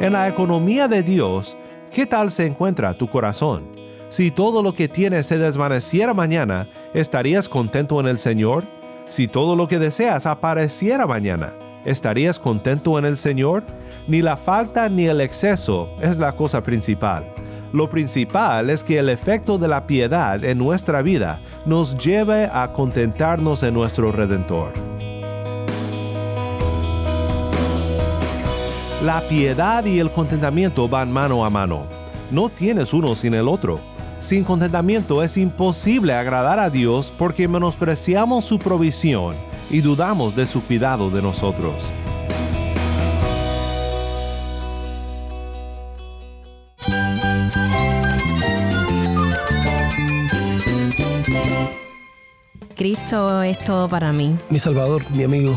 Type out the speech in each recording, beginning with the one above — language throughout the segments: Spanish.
En la economía de Dios, ¿qué tal se encuentra tu corazón? Si todo lo que tienes se desvaneciera mañana, ¿estarías contento en el Señor? Si todo lo que deseas apareciera mañana, ¿estarías contento en el Señor? Ni la falta ni el exceso es la cosa principal. Lo principal es que el efecto de la piedad en nuestra vida nos lleve a contentarnos en nuestro Redentor. La piedad y el contentamiento van mano a mano. No tienes uno sin el otro. Sin contentamiento es imposible agradar a Dios porque menospreciamos su provisión y dudamos de su cuidado de nosotros. Cristo es todo para mí. Mi Salvador, mi amigo,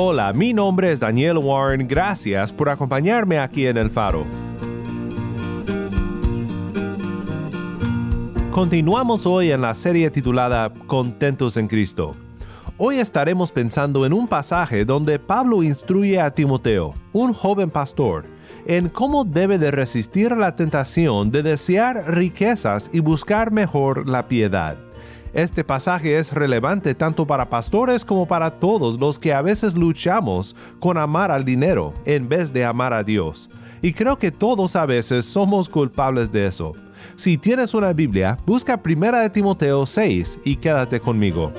Hola, mi nombre es Daniel Warren, gracias por acompañarme aquí en El Faro. Continuamos hoy en la serie titulada Contentos en Cristo. Hoy estaremos pensando en un pasaje donde Pablo instruye a Timoteo, un joven pastor, en cómo debe de resistir la tentación de desear riquezas y buscar mejor la piedad. Este pasaje es relevante tanto para pastores como para todos los que a veces luchamos con amar al dinero en vez de amar a Dios. Y creo que todos a veces somos culpables de eso. Si tienes una Biblia, busca 1 de Timoteo 6 y quédate conmigo.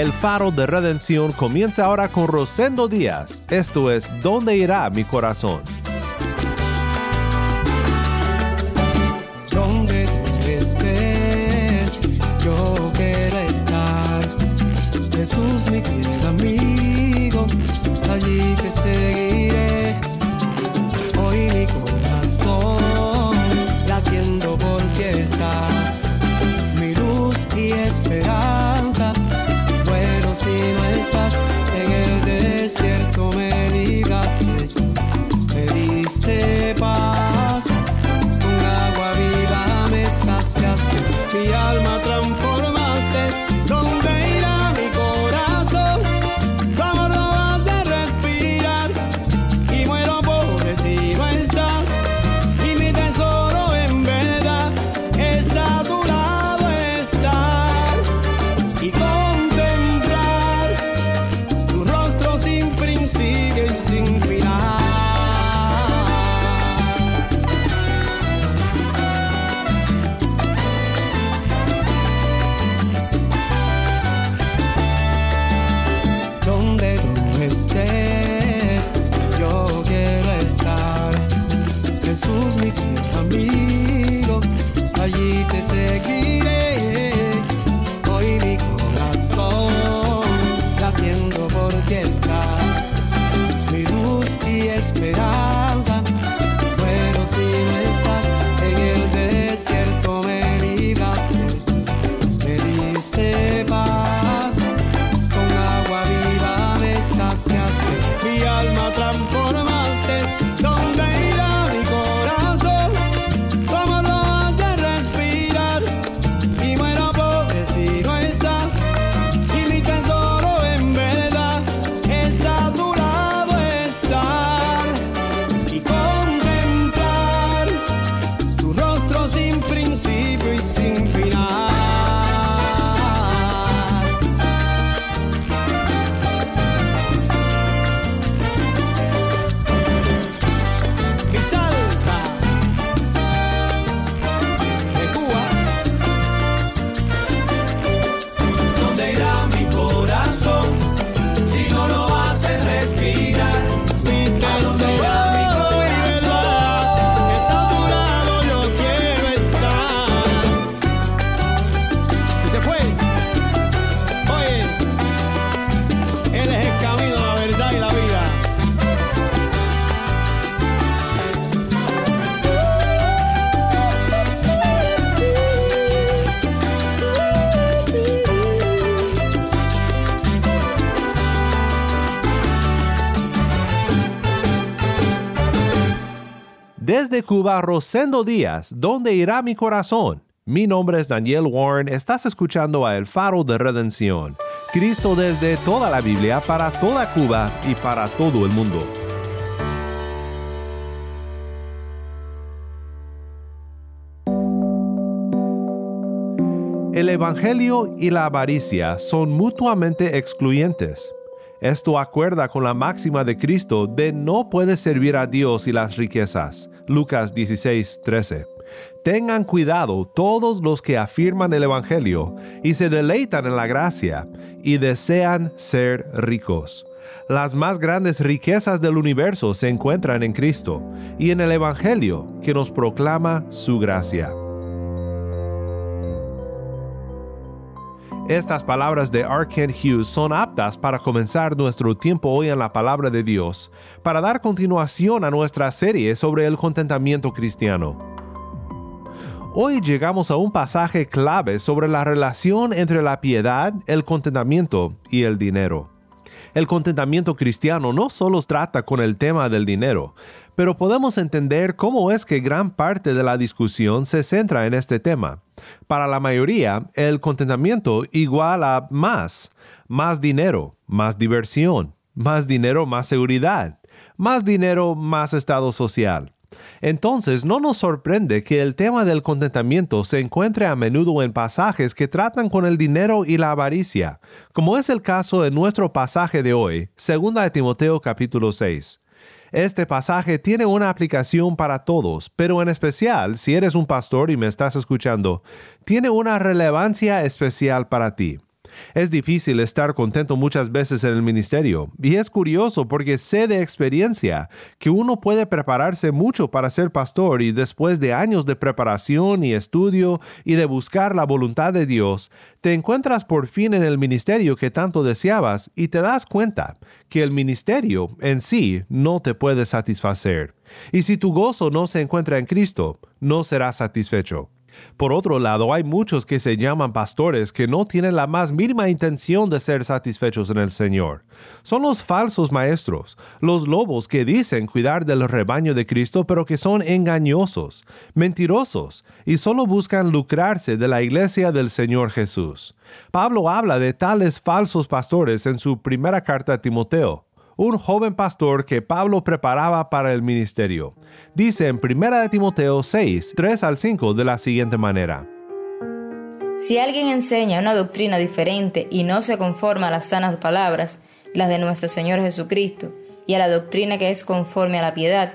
El faro de redención comienza ahora con Rosendo Díaz. Esto es ¿Dónde irá mi corazón? Donde estés, yo. Jesús, mi fiel Desde Cuba, Rosendo Díaz, ¿dónde irá mi corazón? Mi nombre es Daniel Warren, estás escuchando a El Faro de Redención. Cristo desde toda la Biblia, para toda Cuba y para todo el mundo. El Evangelio y la avaricia son mutuamente excluyentes. Esto acuerda con la máxima de Cristo de no puede servir a Dios y las riquezas. Lucas 16, 13. Tengan cuidado todos los que afirman el Evangelio y se deleitan en la gracia y desean ser ricos. Las más grandes riquezas del universo se encuentran en Cristo y en el Evangelio que nos proclama su gracia. Estas palabras de R. Kent Hughes son aptas para comenzar nuestro tiempo hoy en la palabra de Dios, para dar continuación a nuestra serie sobre el contentamiento cristiano. Hoy llegamos a un pasaje clave sobre la relación entre la piedad, el contentamiento y el dinero. El contentamiento cristiano no solo trata con el tema del dinero, pero podemos entender cómo es que gran parte de la discusión se centra en este tema. Para la mayoría, el contentamiento igual a más, más dinero, más diversión, más dinero, más seguridad, más dinero, más estado social. Entonces no nos sorprende que el tema del contentamiento se encuentre a menudo en pasajes que tratan con el dinero y la avaricia, como es el caso en nuestro pasaje de hoy, 2 de Timoteo capítulo 6. Este pasaje tiene una aplicación para todos, pero en especial si eres un pastor y me estás escuchando, tiene una relevancia especial para ti. Es difícil estar contento muchas veces en el ministerio, y es curioso porque sé de experiencia que uno puede prepararse mucho para ser pastor y después de años de preparación y estudio y de buscar la voluntad de Dios, te encuentras por fin en el ministerio que tanto deseabas y te das cuenta que el ministerio en sí no te puede satisfacer. Y si tu gozo no se encuentra en Cristo, no serás satisfecho. Por otro lado, hay muchos que se llaman pastores que no tienen la más mínima intención de ser satisfechos en el Señor. Son los falsos maestros, los lobos que dicen cuidar del rebaño de Cristo pero que son engañosos, mentirosos y solo buscan lucrarse de la iglesia del Señor Jesús. Pablo habla de tales falsos pastores en su primera carta a Timoteo un joven pastor que Pablo preparaba para el ministerio. Dice en 1 Timoteo 6, 3 al 5 de la siguiente manera. Si alguien enseña una doctrina diferente y no se conforma a las sanas palabras, las de nuestro Señor Jesucristo, y a la doctrina que es conforme a la piedad,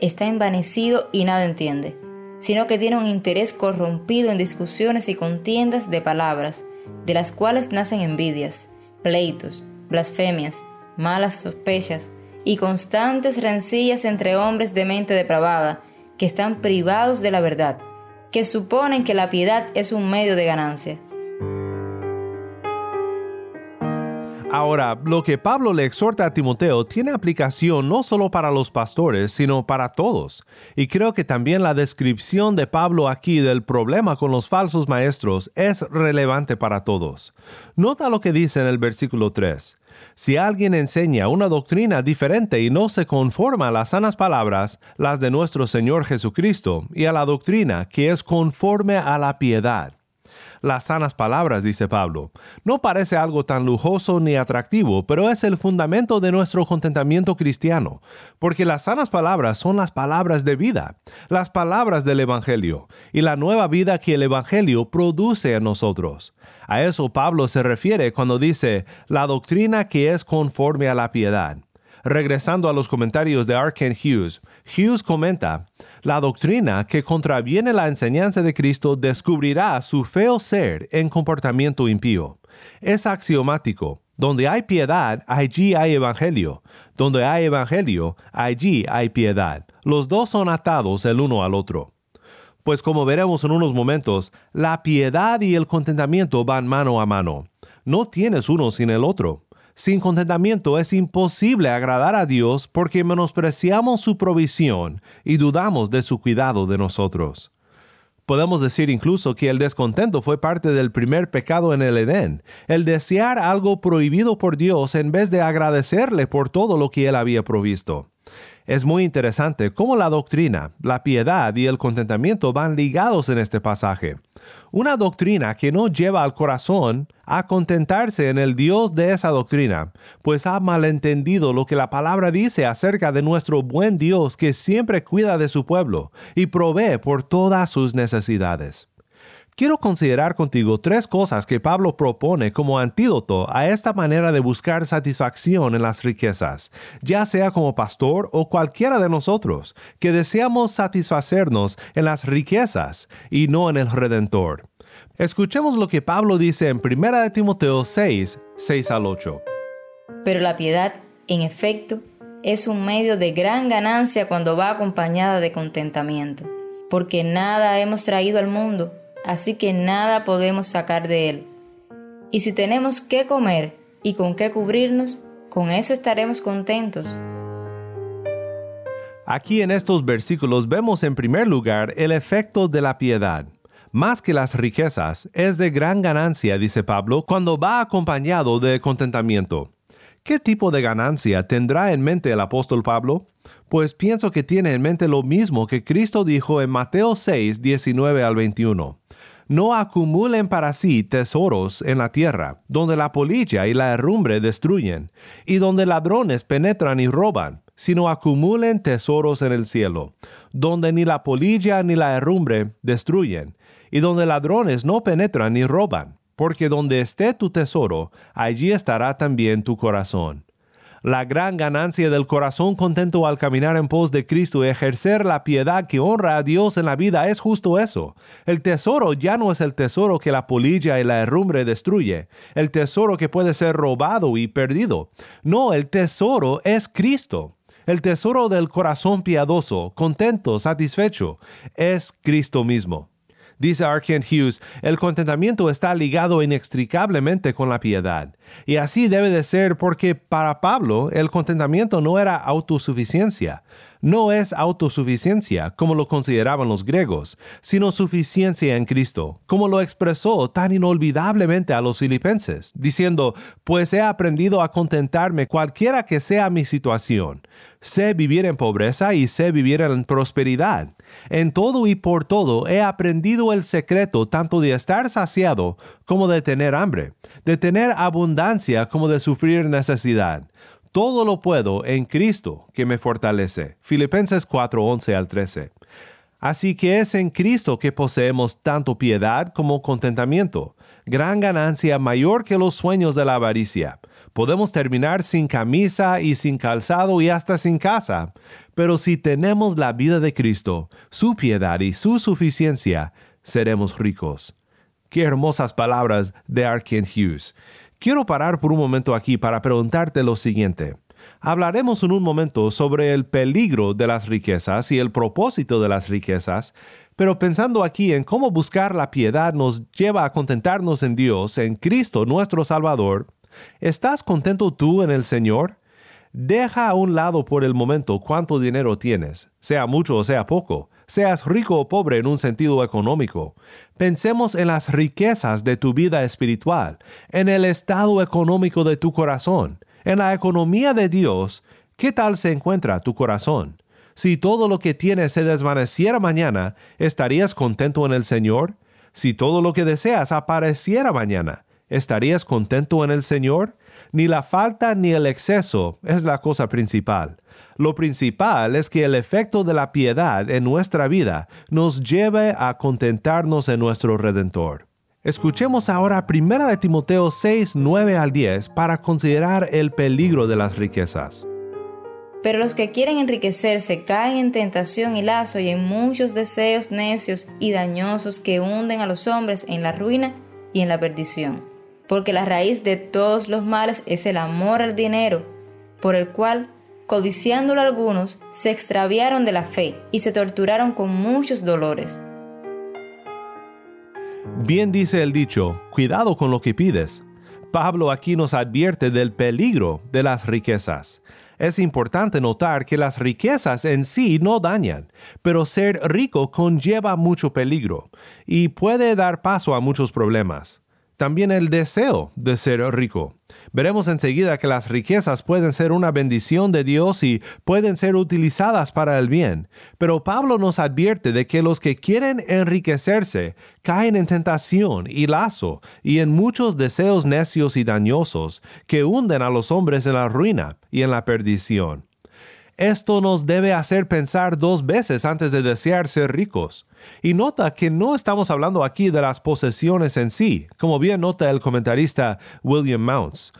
está envanecido y nada entiende, sino que tiene un interés corrompido en discusiones y contiendas de palabras, de las cuales nacen envidias, pleitos, blasfemias, malas sospechas y constantes rencillas entre hombres de mente depravada que están privados de la verdad, que suponen que la piedad es un medio de ganancia. Ahora, lo que Pablo le exhorta a Timoteo tiene aplicación no solo para los pastores, sino para todos. Y creo que también la descripción de Pablo aquí del problema con los falsos maestros es relevante para todos. Nota lo que dice en el versículo 3. Si alguien enseña una doctrina diferente y no se conforma a las sanas palabras, las de nuestro Señor Jesucristo, y a la doctrina que es conforme a la piedad, las sanas palabras, dice Pablo. No parece algo tan lujoso ni atractivo, pero es el fundamento de nuestro contentamiento cristiano, porque las sanas palabras son las palabras de vida, las palabras del Evangelio, y la nueva vida que el Evangelio produce en nosotros. A eso Pablo se refiere cuando dice la doctrina que es conforme a la piedad. Regresando a los comentarios de Arken Hughes, Hughes comenta, la doctrina que contraviene la enseñanza de Cristo descubrirá su feo ser en comportamiento impío. Es axiomático. Donde hay piedad, allí hay evangelio. Donde hay evangelio, allí hay piedad. Los dos son atados el uno al otro. Pues como veremos en unos momentos, la piedad y el contentamiento van mano a mano. No tienes uno sin el otro. Sin contentamiento es imposible agradar a Dios porque menospreciamos su provisión y dudamos de su cuidado de nosotros. Podemos decir incluso que el descontento fue parte del primer pecado en el Edén, el desear algo prohibido por Dios en vez de agradecerle por todo lo que Él había provisto. Es muy interesante cómo la doctrina, la piedad y el contentamiento van ligados en este pasaje. Una doctrina que no lleva al corazón a contentarse en el Dios de esa doctrina, pues ha malentendido lo que la palabra dice acerca de nuestro buen Dios que siempre cuida de su pueblo y provee por todas sus necesidades quiero considerar contigo tres cosas que Pablo propone como antídoto a esta manera de buscar satisfacción en las riquezas, ya sea como pastor o cualquiera de nosotros, que deseamos satisfacernos en las riquezas y no en el Redentor. Escuchemos lo que Pablo dice en 1 de Timoteo 6, 6 al 8. Pero la piedad, en efecto, es un medio de gran ganancia cuando va acompañada de contentamiento, porque nada hemos traído al mundo así que nada podemos sacar de él. Y si tenemos qué comer y con qué cubrirnos, con eso estaremos contentos. Aquí en estos versículos vemos en primer lugar el efecto de la piedad. Más que las riquezas, es de gran ganancia, dice Pablo, cuando va acompañado de contentamiento. ¿Qué tipo de ganancia tendrá en mente el apóstol Pablo? Pues pienso que tiene en mente lo mismo que Cristo dijo en Mateo 6, 19 al 21 no acumulen para sí tesoros en la tierra, donde la polilla y la herrumbre destruyen, y donde ladrones penetran y roban, sino acumulen tesoros en el cielo, donde ni la polilla ni la herrumbre destruyen, y donde ladrones no penetran ni roban, porque donde esté tu tesoro, allí estará también tu corazón. La gran ganancia del corazón contento al caminar en pos de Cristo y ejercer la piedad que honra a Dios en la vida es justo eso. El tesoro ya no es el tesoro que la polilla y la herrumbre destruye, el tesoro que puede ser robado y perdido. No, el tesoro es Cristo. El tesoro del corazón piadoso, contento, satisfecho, es Cristo mismo. Dice Arkent Hughes, el contentamiento está ligado inextricablemente con la piedad. Y así debe de ser porque para Pablo el contentamiento no era autosuficiencia, no es autosuficiencia como lo consideraban los griegos, sino suficiencia en Cristo, como lo expresó tan inolvidablemente a los filipenses, diciendo, pues he aprendido a contentarme cualquiera que sea mi situación. Sé vivir en pobreza y sé vivir en prosperidad. En todo y por todo he aprendido el secreto tanto de estar saciado como de tener hambre, de tener abundancia como de sufrir necesidad. Todo lo puedo en Cristo que me fortalece. Filipenses 4, 11 al 13. Así que es en Cristo que poseemos tanto piedad como contentamiento, gran ganancia mayor que los sueños de la avaricia. Podemos terminar sin camisa y sin calzado y hasta sin casa, pero si tenemos la vida de Cristo, su piedad y su suficiencia, seremos ricos. Qué hermosas palabras de Arken Hughes. Quiero parar por un momento aquí para preguntarte lo siguiente. Hablaremos en un momento sobre el peligro de las riquezas y el propósito de las riquezas, pero pensando aquí en cómo buscar la piedad nos lleva a contentarnos en Dios, en Cristo nuestro Salvador, ¿estás contento tú en el Señor? Deja a un lado por el momento cuánto dinero tienes, sea mucho o sea poco seas rico o pobre en un sentido económico. Pensemos en las riquezas de tu vida espiritual, en el estado económico de tu corazón, en la economía de Dios. ¿Qué tal se encuentra tu corazón? Si todo lo que tienes se desvaneciera mañana, ¿estarías contento en el Señor? Si todo lo que deseas apareciera mañana, ¿estarías contento en el Señor? Ni la falta ni el exceso es la cosa principal. Lo principal es que el efecto de la piedad en nuestra vida nos lleve a contentarnos en nuestro Redentor. Escuchemos ahora 1 de Timoteo 6, 9 al 10 para considerar el peligro de las riquezas. Pero los que quieren enriquecerse caen en tentación y lazo y en muchos deseos necios y dañosos que hunden a los hombres en la ruina y en la perdición. Porque la raíz de todos los males es el amor al dinero, por el cual codiciándolo algunos, se extraviaron de la fe y se torturaron con muchos dolores. Bien dice el dicho, cuidado con lo que pides. Pablo aquí nos advierte del peligro de las riquezas. Es importante notar que las riquezas en sí no dañan, pero ser rico conlleva mucho peligro y puede dar paso a muchos problemas. También el deseo de ser rico. Veremos enseguida que las riquezas pueden ser una bendición de Dios y pueden ser utilizadas para el bien, pero Pablo nos advierte de que los que quieren enriquecerse caen en tentación y lazo y en muchos deseos necios y dañosos que hunden a los hombres en la ruina y en la perdición. Esto nos debe hacer pensar dos veces antes de desear ser ricos. Y nota que no estamos hablando aquí de las posesiones en sí, como bien nota el comentarista William Mounts.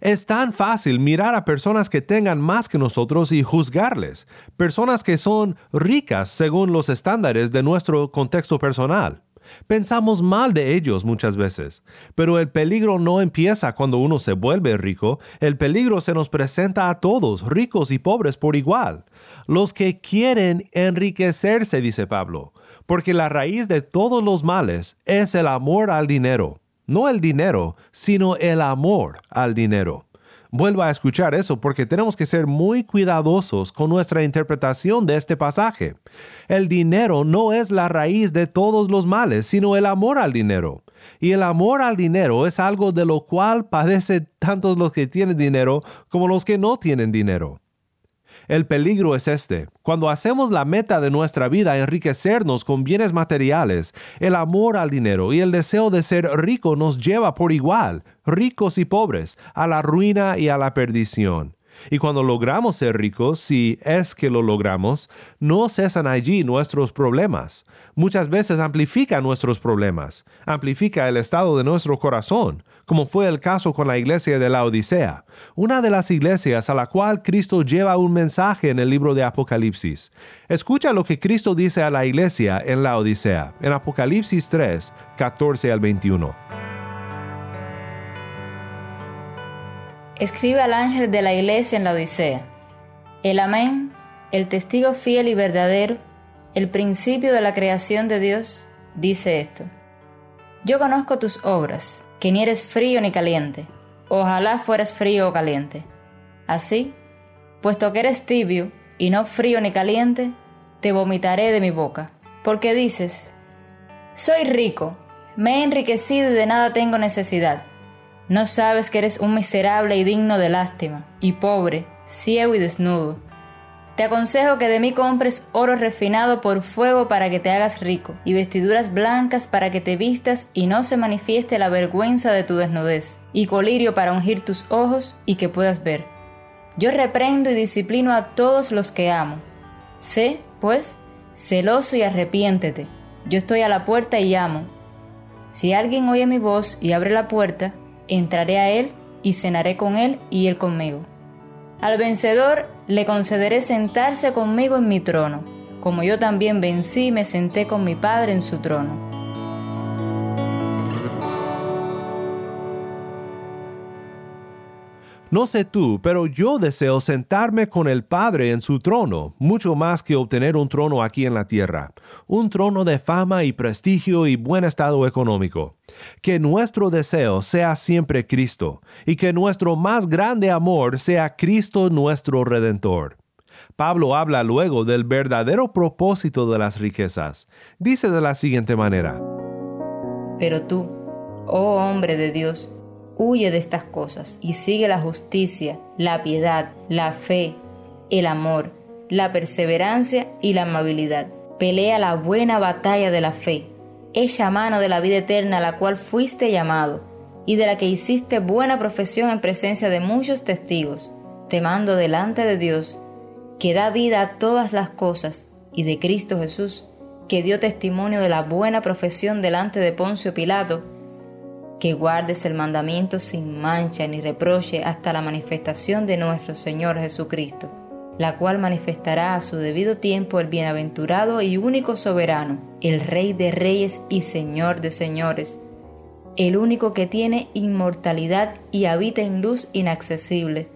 Es tan fácil mirar a personas que tengan más que nosotros y juzgarles, personas que son ricas según los estándares de nuestro contexto personal. Pensamos mal de ellos muchas veces, pero el peligro no empieza cuando uno se vuelve rico, el peligro se nos presenta a todos, ricos y pobres por igual. Los que quieren enriquecerse, dice Pablo, porque la raíz de todos los males es el amor al dinero. No el dinero, sino el amor al dinero vuelva a escuchar eso porque tenemos que ser muy cuidadosos con nuestra interpretación de este pasaje. El dinero no es la raíz de todos los males, sino el amor al dinero. Y el amor al dinero es algo de lo cual padecen tanto los que tienen dinero como los que no tienen dinero. El peligro es este. Cuando hacemos la meta de nuestra vida enriquecernos con bienes materiales, el amor al dinero y el deseo de ser rico nos lleva por igual, ricos y pobres, a la ruina y a la perdición. Y cuando logramos ser ricos, si es que lo logramos, no cesan allí nuestros problemas. Muchas veces amplifica nuestros problemas, amplifica el estado de nuestro corazón, como fue el caso con la iglesia de la Odisea, una de las iglesias a la cual Cristo lleva un mensaje en el libro de Apocalipsis. Escucha lo que Cristo dice a la iglesia en la Odisea, en Apocalipsis 3, 14 al 21. escribe al ángel de la iglesia en la Odisea. El Amén, el testigo fiel y verdadero, el principio de la creación de Dios, dice esto. Yo conozco tus obras, que ni eres frío ni caliente. Ojalá fueras frío o caliente. Así, puesto que eres tibio y no frío ni caliente, te vomitaré de mi boca. Porque dices, soy rico, me he enriquecido y de nada tengo necesidad no sabes que eres un miserable y digno de lástima, y pobre, ciego y desnudo. Te aconsejo que de mí compres oro refinado por fuego para que te hagas rico, y vestiduras blancas para que te vistas y no se manifieste la vergüenza de tu desnudez, y colirio para ungir tus ojos y que puedas ver. Yo reprendo y disciplino a todos los que amo. Sé, pues, celoso y arrepiéntete. Yo estoy a la puerta y llamo. Si alguien oye mi voz y abre la puerta, entraré a él y cenaré con él y él conmigo. Al vencedor le concederé sentarse conmigo en mi trono, como yo también vencí y me senté con mi Padre en su trono. No sé tú, pero yo deseo sentarme con el Padre en su trono, mucho más que obtener un trono aquí en la tierra, un trono de fama y prestigio y buen estado económico. Que nuestro deseo sea siempre Cristo, y que nuestro más grande amor sea Cristo nuestro Redentor. Pablo habla luego del verdadero propósito de las riquezas. Dice de la siguiente manera, Pero tú, oh hombre de Dios, huye de estas cosas y sigue la justicia, la piedad, la fe, el amor, la perseverancia y la amabilidad. Pelea la buena batalla de la fe. Echa mano de la vida eterna a la cual fuiste llamado y de la que hiciste buena profesión en presencia de muchos testigos, te mando delante de Dios, que da vida a todas las cosas, y de Cristo Jesús, que dio testimonio de la buena profesión delante de Poncio Pilato, que guardes el mandamiento sin mancha ni reproche hasta la manifestación de nuestro Señor Jesucristo, la cual manifestará a su debido tiempo el bienaventurado y único soberano, el Rey de reyes y Señor de señores, el único que tiene inmortalidad y habita en luz inaccesible,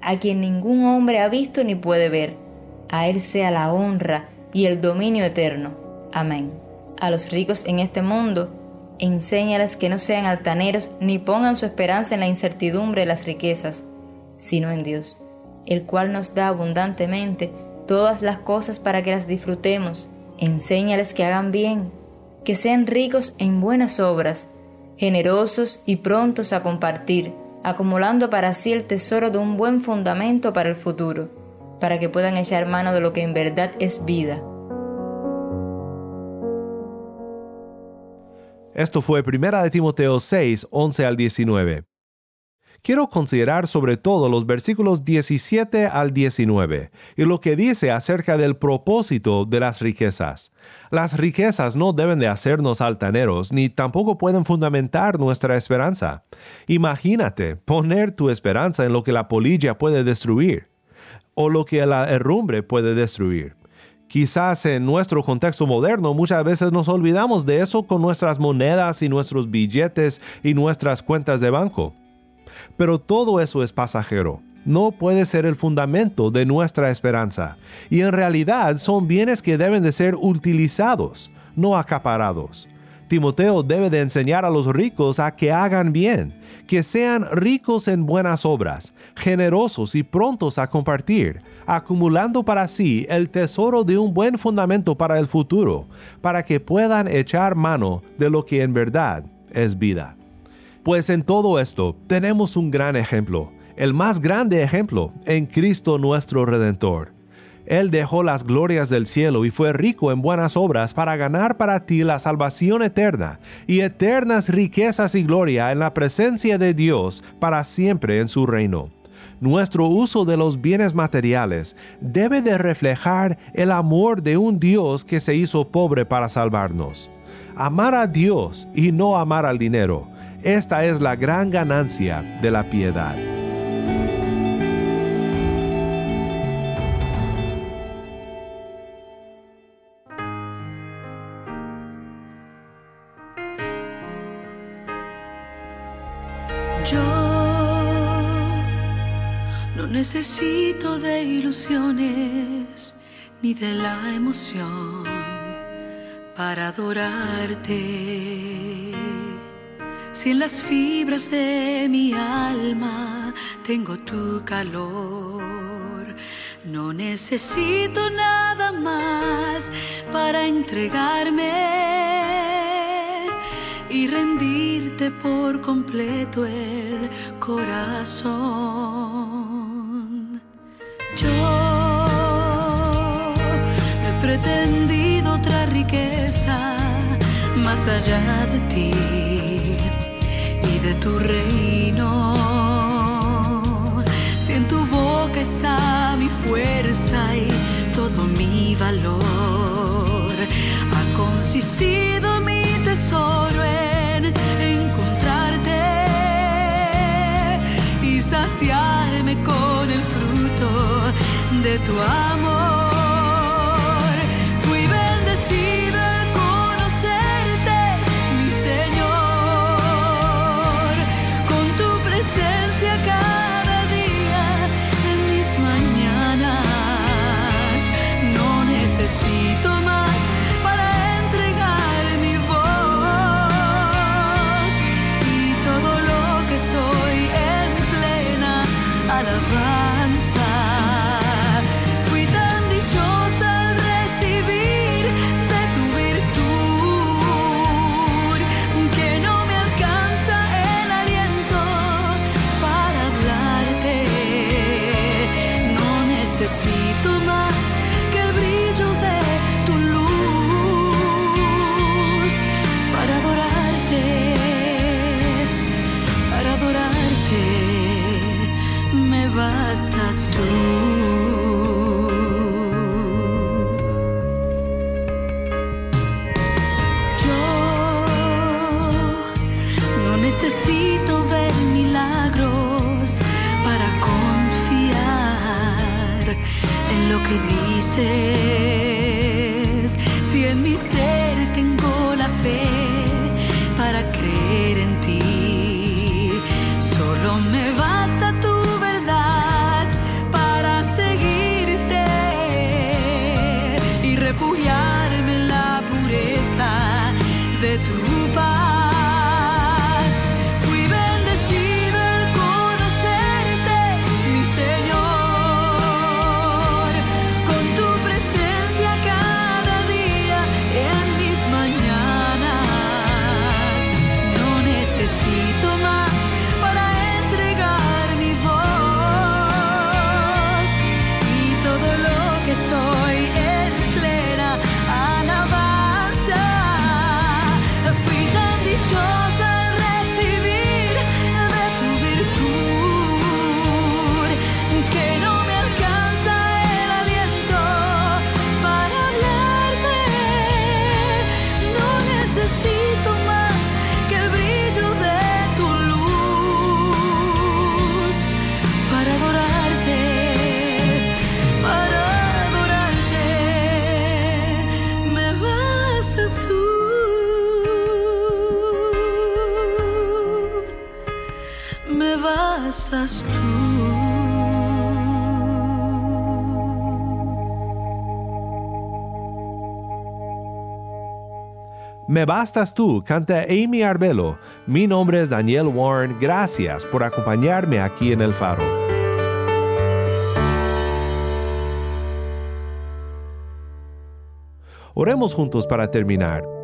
a quien ningún hombre ha visto ni puede ver. A Él sea la honra y el dominio eterno. Amén. A los ricos en este mundo, Enséñales que no sean altaneros ni pongan su esperanza en la incertidumbre de las riquezas, sino en Dios, el cual nos da abundantemente todas las cosas para que las disfrutemos. Enséñales que hagan bien, que sean ricos en buenas obras, generosos y prontos a compartir, acumulando para sí el tesoro de un buen fundamento para el futuro, para que puedan echar mano de lo que en verdad es vida. Esto fue 1 de Timoteo 6, 11 al 19 quiero considerar sobre todo los versículos 17 al 19 y lo que dice acerca del propósito de las riquezas. Las riquezas no deben de hacernos altaneros ni tampoco pueden fundamentar nuestra esperanza. Imagínate poner tu esperanza en lo que la polilla puede destruir o lo que la herrumbre puede destruir. Quizás en nuestro contexto moderno muchas veces nos olvidamos de eso con nuestras monedas y nuestros billetes y nuestras cuentas de banco. Pero todo eso es pasajero. No puede ser el fundamento de nuestra esperanza. Y en realidad son bienes que deben de ser utilizados, no acaparados. Timoteo debe de enseñar a los ricos a que hagan bien, que sean ricos en buenas obras, generosos y prontos a compartir, acumulando para sí el tesoro de un buen fundamento para el futuro, para que puedan echar mano de lo que en verdad es vida. Pues en todo esto tenemos un gran ejemplo, el más grande ejemplo, en Cristo nuestro Redentor. Él dejó las glorias del cielo y fue rico en buenas obras para ganar para ti la salvación eterna y eternas riquezas y gloria en la presencia de Dios para siempre en su reino. Nuestro uso de los bienes materiales debe de reflejar el amor de un Dios que se hizo pobre para salvarnos. Amar a Dios y no amar al dinero esta es la gran ganancia de la piedad. Necesito de ilusiones ni de la emoción para adorarte si en las fibras de mi alma tengo tu calor, no necesito nada más para entregarme y rendirte por completo el corazón. Más allá de ti de tu reino. Si en tu boca está mi fuerza y todo mi valor, ha consistido mi tesoro en encontrarte y saciarme con el fruto de tu amor. Me bastas tú, canta Amy Arbelo. Mi nombre es Daniel Warren. Gracias por acompañarme aquí en el faro. Oremos juntos para terminar.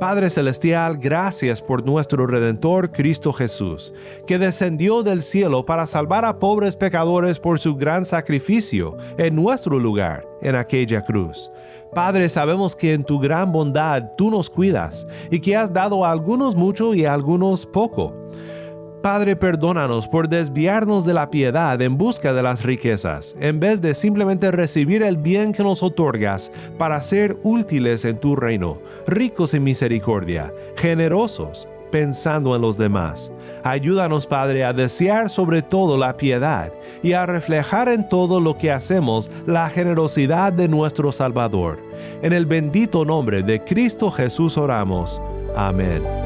Padre Celestial, gracias por nuestro Redentor Cristo Jesús, que descendió del cielo para salvar a pobres pecadores por su gran sacrificio en nuestro lugar, en aquella cruz. Padre, sabemos que en tu gran bondad tú nos cuidas y que has dado a algunos mucho y a algunos poco. Padre, perdónanos por desviarnos de la piedad en busca de las riquezas, en vez de simplemente recibir el bien que nos otorgas para ser útiles en tu reino, ricos en misericordia, generosos, pensando en los demás. Ayúdanos, Padre, a desear sobre todo la piedad y a reflejar en todo lo que hacemos la generosidad de nuestro Salvador. En el bendito nombre de Cristo Jesús oramos. Amén.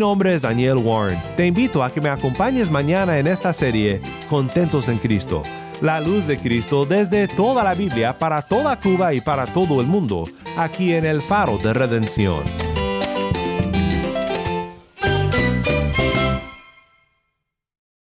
nombre es Daniel Warren. Te invito a que me acompañes mañana en esta serie Contentos en Cristo. La luz de Cristo desde toda la Biblia para toda Cuba y para todo el mundo, aquí en el Faro de Redención.